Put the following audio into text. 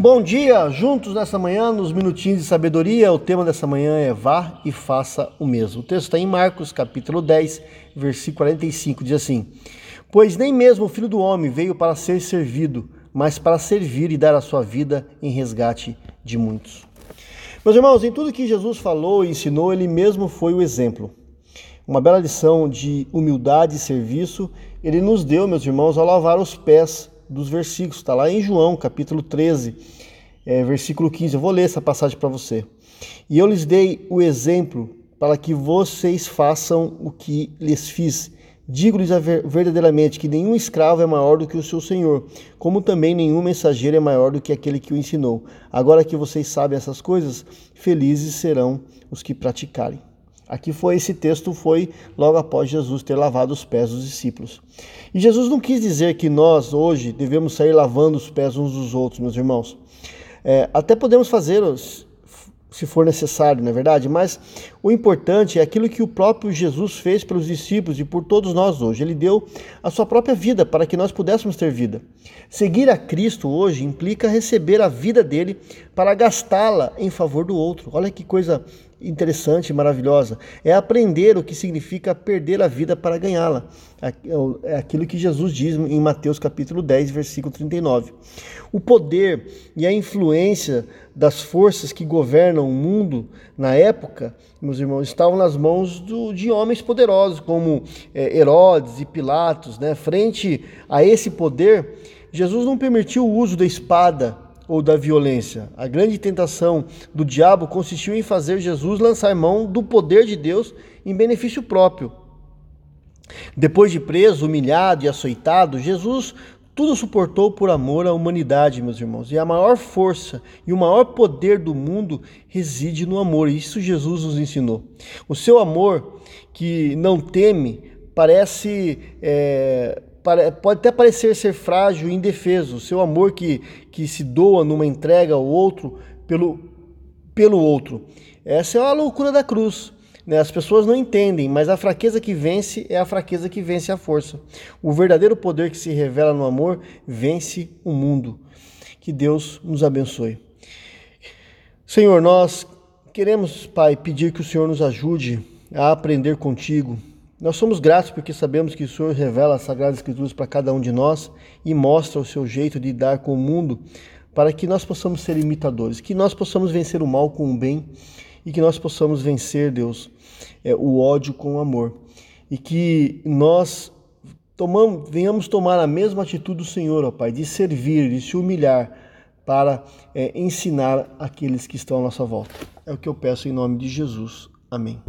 Bom dia, juntos nessa manhã, nos minutinhos de sabedoria. O tema dessa manhã é vá e faça o mesmo. O texto está em Marcos, capítulo 10, versículo 45, diz assim: Pois nem mesmo o filho do homem veio para ser servido, mas para servir e dar a sua vida em resgate de muitos. Meus irmãos, em tudo que Jesus falou e ensinou, ele mesmo foi o exemplo. Uma bela lição de humildade e serviço ele nos deu, meus irmãos, ao lavar os pés dos versículos. Está lá em João, capítulo 13, é, versículo 15. Eu vou ler essa passagem para você. E eu lhes dei o exemplo para que vocês façam o que lhes fiz. Digo-lhes verdadeiramente que nenhum escravo é maior do que o seu senhor, como também nenhum mensageiro é maior do que aquele que o ensinou. Agora que vocês sabem essas coisas, felizes serão os que praticarem. Aqui foi esse texto foi logo após Jesus ter lavado os pés dos discípulos. E Jesus não quis dizer que nós hoje devemos sair lavando os pés uns dos outros, meus irmãos. É, até podemos fazer se for necessário, não é verdade? Mas o importante é aquilo que o próprio Jesus fez pelos discípulos e por todos nós hoje. Ele deu a sua própria vida para que nós pudéssemos ter vida. Seguir a Cristo hoje implica receber a vida dele para gastá-la em favor do outro. Olha que coisa interessante maravilhosa. É aprender o que significa perder a vida para ganhá-la. É aquilo que Jesus diz em Mateus capítulo 10, versículo 39. O poder e a influência das forças que governam o mundo na época, meus irmãos, estavam nas mãos do, de homens poderosos como é, Herodes e Pilatos. Né? Frente a esse poder, Jesus não permitiu o uso da espada ou da violência. A grande tentação do diabo consistiu em fazer Jesus lançar mão do poder de Deus em benefício próprio. Depois de preso, humilhado e açoitado, Jesus tudo suportou por amor à humanidade, meus irmãos. E a maior força e o maior poder do mundo reside no amor. Isso Jesus nos ensinou. O seu amor, que não teme, parece é, pode até parecer ser frágil e indefeso. Seu amor que, que se doa numa entrega ao outro pelo, pelo outro. Essa é a loucura da cruz. Né? As pessoas não entendem, mas a fraqueza que vence é a fraqueza que vence a força. O verdadeiro poder que se revela no amor vence o mundo. Que Deus nos abençoe. Senhor, nós queremos, Pai, pedir que o Senhor nos ajude a aprender contigo, nós somos gratos porque sabemos que o Senhor revela as Sagradas Escrituras para cada um de nós e mostra o seu jeito de lidar com o mundo para que nós possamos ser imitadores, que nós possamos vencer o mal com o bem e que nós possamos vencer, Deus, é, o ódio com o amor. E que nós tomamos, venhamos tomar a mesma atitude do Senhor, ó Pai, de servir, de se humilhar para é, ensinar aqueles que estão à nossa volta. É o que eu peço em nome de Jesus. Amém.